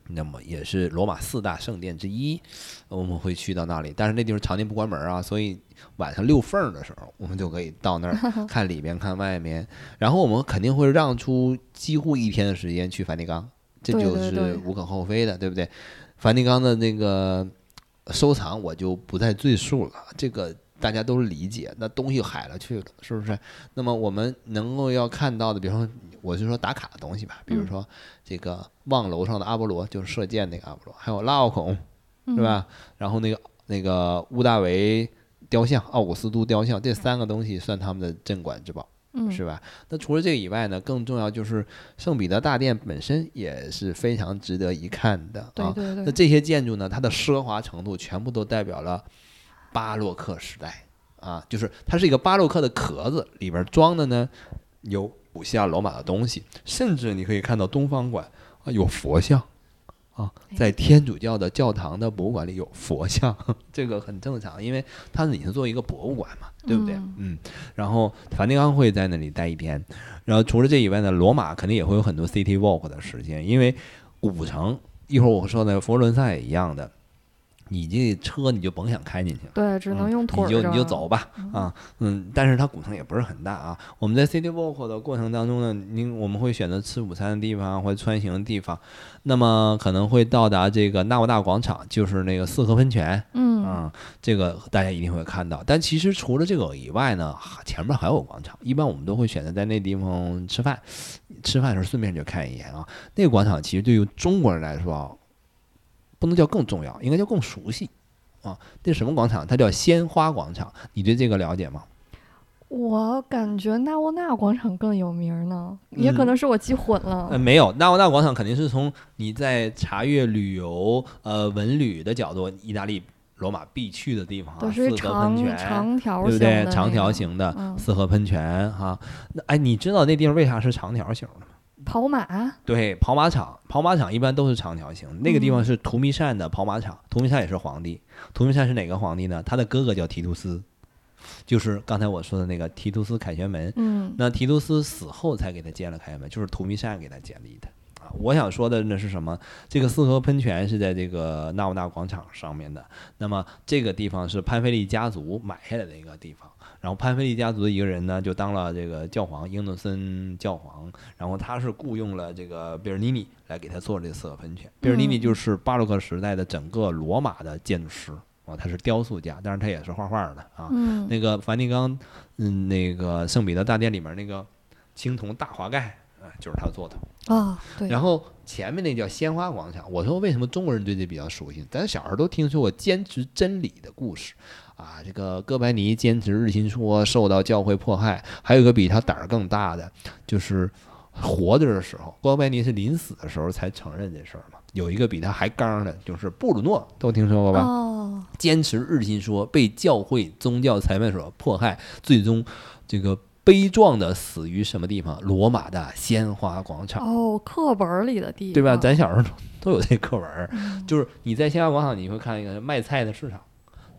那么也是罗马四大圣殿之一，我们会去到那里，但是那地方常年不关门啊，所以晚上溜缝儿的时候，我们就可以到那儿 看里边看外面，然后我们肯定会让出几乎一天的时间去梵蒂冈，这就是无可厚非的，对不对？梵蒂冈的那个收藏我就不再赘述了，这个大家都理解，那东西海了去了，是不是？那么我们能够要看到的，比方说，我就说打卡的东西吧，比如嗯说这个望楼上的阿波罗，就是射箭那个阿波罗，还有拉奥孔，嗯是吧？然后那个那个屋大维雕像、奥古斯都雕像，这三个东西算他们的镇馆之宝。嗯，是吧？那除了这个以外呢，更重要就是圣彼得大殿本身也是非常值得一看的啊。对对对，那这些建筑呢，它的奢华程度全部都代表了巴洛克时代啊，就是它是一个巴洛克的壳子，里边装的呢有古希腊罗马的东西，甚至你可以看到东方馆啊有佛像啊，在天主教的教堂的博物馆里有佛像，这个很正常，因为它是已经作为一个博物馆嘛，对不对？嗯嗯，然后梵蒂冈会在那里待一天，然后除了这以外呢，罗马肯定也会有很多 city walk 的时间，因为古城一会儿我说的佛罗伦萨也一样的，你这车你就甭想开进去了。对，只能用腿儿、嗯你就你就走。吧，啊，嗯，但是它古城也不是很大啊。我们在 City Walk 的过程当中呢，您我们会选择吃午餐的地方或者穿行的地方，那么可能会到达这个纳沃大广场，就是那个四合喷泉，嗯啊、这个大家一定会看到。但其实除了这个以外呢，前面还有广场，一般我们都会选择在那地方吃饭，吃饭的时候顺便就看一眼啊。那个广场其实对于中国人来说啊，不能叫更重要，应该叫更熟悉啊。那什么广场？它叫鲜花广场。你对这个了解吗？我感觉纳沃纳广场更有名儿呢，也可嗯能是我记混了。呃，没有，纳沃纳广场肯定是从你在查阅旅游、呃文旅的角度，意大利、罗马必去的地方啊，都是四合长喷泉。长条对不形的、对？长条形的嗯四合喷泉哈、那哎，你知道那地方为啥是长条形的吗？跑马，对，跑马场，跑马场一般都是长条形。那个地方嗯是图弥善的跑马场，图弥善也是皇帝。图弥善是哪个皇帝呢？他的哥哥叫提图斯，就是刚才我说的那个提图斯凯旋门。嗯那提图斯死后才给他建了凯旋门，就是图弥善给他建立的啊。我想说的那是什么？这个四合喷泉是在这个纳沃纳广场上面的。那么这个地方是潘菲利家族买下来的一个地方。然后潘菲利家族的一个人呢，就当了这个教皇英诺森教皇。然后他是雇佣了这个贝尔尼尼来给他做这四个喷泉。贝尔尼尼就是巴洛克时代的整个罗马的建筑师啊，他是雕塑家，但是他也是画画的啊。嗯那个梵蒂冈，嗯，那个圣彼得大殿里面那个青铜大华盖，啊，就是他做的。啊，对，然后前面那叫鲜花广场。我说为什么中国人对这比较熟悉？咱小时候都听说过坚持真理的故事啊，这个哥白尼坚持日心说，受到教会迫害。还有一个比他胆儿更大的，就是活着的时候，哥白尼是临死的时候才承认这事儿嘛。有一个比他还刚的，就是布鲁诺，都听说过吧？哦，坚持日心说，被教会宗教裁判所迫害，最终这个。悲壮的死于什么地方？罗马的鲜花广场。哦，课本里的地方，对吧？咱小时候都有这课文，就是你在鲜花广场，你会看一个卖菜的市场，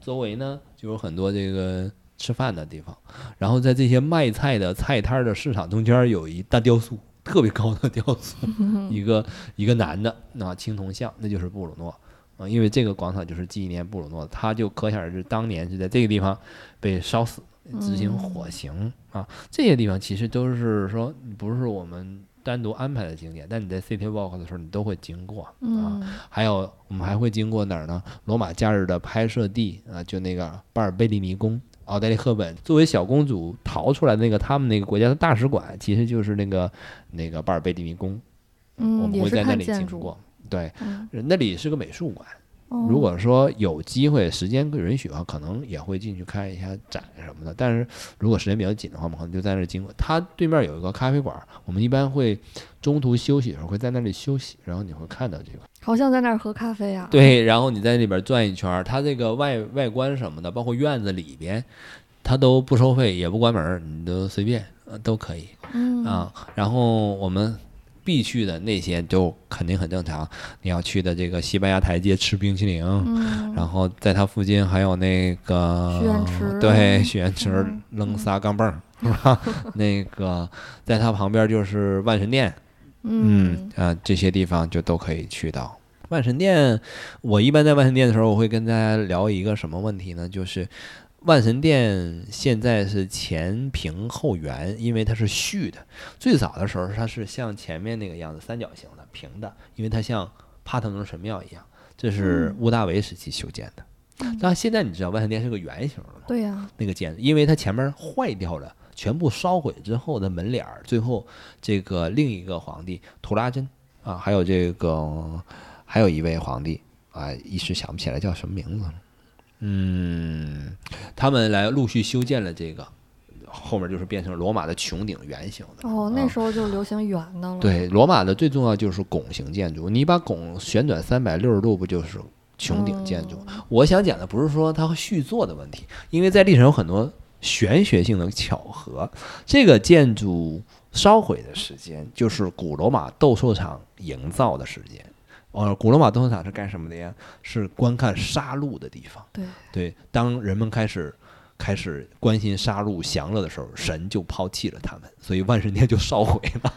周围呢就有很多这个吃饭的地方，然后在这些卖菜的菜摊的市场中间有一大雕塑，特别高的雕塑，一个一个男的，那青铜像，那就是布鲁诺。啊，因为这个广场就是纪念布鲁诺，他就可想而知，当年是在这个地方被烧死。执行火刑啊，这些地方其实都是说不是我们单独安排的景点，但你在 City Walk 的时候，你都会经过啊。还有我们还会经过哪儿呢？罗马假日的拍摄地啊，就那个巴尔贝利尼宫。奥黛丽·赫本作为小公主逃出来的那个他们那个国家的大使馆，其实就是那个那个巴尔贝利尼宫。嗯，我们会在那里经过。对，那里是个美术馆。如果说有机会、时间允许的话，可能也会进去看一下展什么的。但是如果时间比较紧的话，我们可能就在那儿经过。它对面有一个咖啡馆，我们一般会中途休息的时候会在那里休息，然后你会看到这个。好像在那儿喝咖啡啊？对，然后你在里边转一圈，它这个外外观什么的，包括院子里边，它都不收费，也不关门，你都随便，呃，都可以。嗯啊，然后我们。必去的那些就肯定很正常。你要去的这个西班牙台阶吃冰淇淋，然后在它附近还有那个许愿池，对，许愿池扔仨钢镚儿，是吧？那个在它旁边就是万神殿，嗯啊，这些地方就都可以去到。万神殿，我一般在万神殿的时候，我会跟大家聊一个什么问题呢？就是。万神殿现在是前平后圆，因为它是续的。最早的时候，它是像前面那个样子，三角形的平的，因为它像帕特农神庙一样。这是屋大维时期修建的。但现在你知道万神殿是个圆形的吗？对呀。那个建，因为它前面坏掉了，全部烧毁之后的门脸儿，最后这个另一个皇帝图拉真啊，还有这个还有一位皇帝啊，一时想不起来叫什么名字了。嗯，他们来陆续修建了这个，后面就是变成罗马的穹顶圆形的。哦，那时候就流行圆的了。对，罗马的最重要就是拱形建筑，你把拱旋转三百六十度，不就是穹顶建筑？我想讲的不是说它续作的问题，因为在历史上有很多玄学性的巧合。这个建筑烧毁的时间，就是古罗马斗兽场营造的时间。哦，古罗马斗兽场是干什么的呀？是观看杀戮的地方。对对，当人们开始开始关心杀戮享乐的时候，神就抛弃了他们，所以万神殿就烧毁了。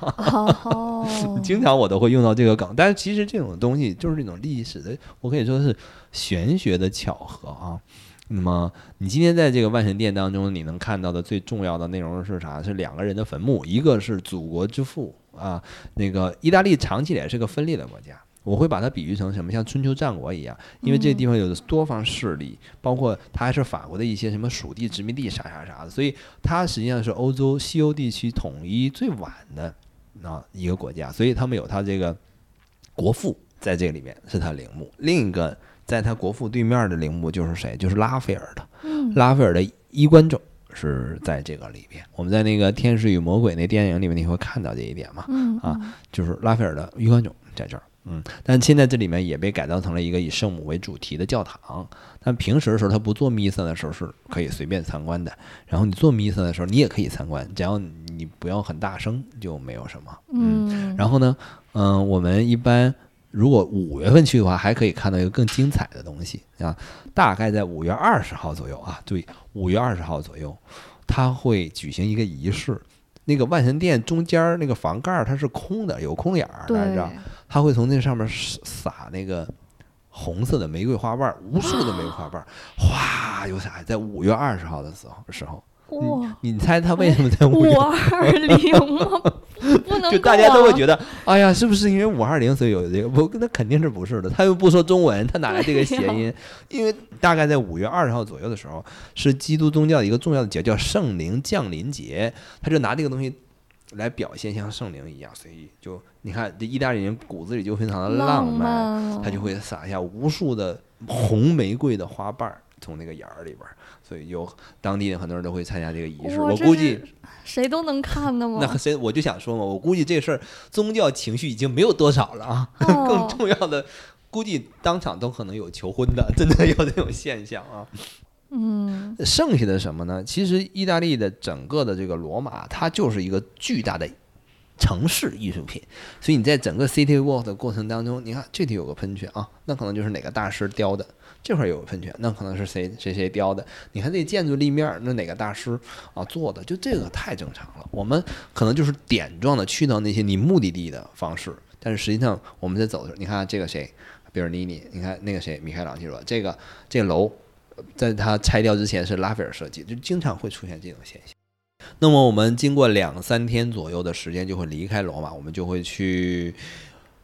哦，经常我都会用到这个梗，但是其实这种东西就是这种历史的，我可以说是玄学的巧合啊。那么你今天在这个万神殿当中，你能看到的最重要的内容是啥？是两个人的坟墓，一个是祖国之父啊，那个意大利长期以来是个分裂的国家。我会把它比喻成什么？像春秋战国一样，因为这地方有多方势力，包括它还是法国的一些什么属地、殖民地啥啥啥的，所以它实际上是欧洲西欧地区统一最晚的啊一个国家，所以他们有他这个国父在这里面是他陵墓。另一个在他国父对面的陵墓就是谁？就是拉斐尔的。拉斐尔的衣冠冢是在这个里边。我们在那个《天使与魔鬼》那电影里面你会看到这一点嘛？啊，就是拉斐尔的衣冠冢在这儿。嗯，但现在这里面也被改造成了一个以圣母为主题的教堂。但平时的时候，他不做弥撒的时候是可以随便参观的。然后你做弥撒的时候，你也可以参观，只要你不要很大声，就没有什么。嗯。然后呢，嗯，我们一般如果五月份去的话，还可以看到一个更精彩的东西啊。大概在五月二十号左右啊，对，五月二十号左右，他会举行一个仪式。那个万神殿中间那个房盖它是空的，有空眼儿，大家知道。他会从那上面撒那个红色的玫瑰花瓣，无数的玫瑰花瓣，哗，有撒？在五月二十号的时候，时候，哇！你猜他为什么在五 二零吗？不能 就大家都会觉得，哎呀，是不是因为五二零所以有这个？不，那肯定是不是的。他又不说中文，他哪来这个谐音？因为大概在五月二十号左右的时候，是基督宗教的一个重要的节，叫圣灵降临节。他就拿这个东西。来表现像圣灵一样所以。就你看，这意大利人骨子里就非常的浪漫，漫他就会撒下无数的红玫瑰的花瓣儿从那个眼儿里边儿，所以有当地的很多人都会参加这个仪式。我估计谁都能看的吗？那谁我就想说嘛，我估计这事儿宗教情绪已经没有多少了啊，更哦重要的。估计当场都可能有求婚的，真的有这种现象啊。嗯剩下的什么呢？其实意大利的整个的这个罗马，它就是一个巨大的城市艺术品。所以你在整个 city walk 的过程当中，你看这里有个喷泉啊，那可能就是哪个大师雕的；这块有个喷泉，那可能是谁谁谁雕的。你看这建筑立面，那哪个大师啊做的？就这个太正常了。我们可能就是点状的去到那些你目的地的方式，但是实际上我们在走的时候，你看这个谁，比尔尼尼，你看那个谁，米开朗基罗，这个这楼。在它拆掉之前是拉斐尔设计，就经常会出现这种现象。那么我们经过两三天左右的时间就会离开罗马，我们就会去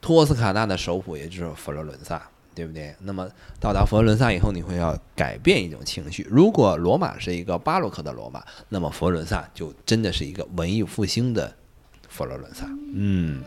托斯卡纳的首府，也就是佛罗伦萨，对不对？那么到达佛罗伦萨以后，你会要改变一种情绪。如果罗马是一个巴洛克的罗马，那么佛罗伦萨就真的是一个文艺复兴的佛罗伦萨。嗯。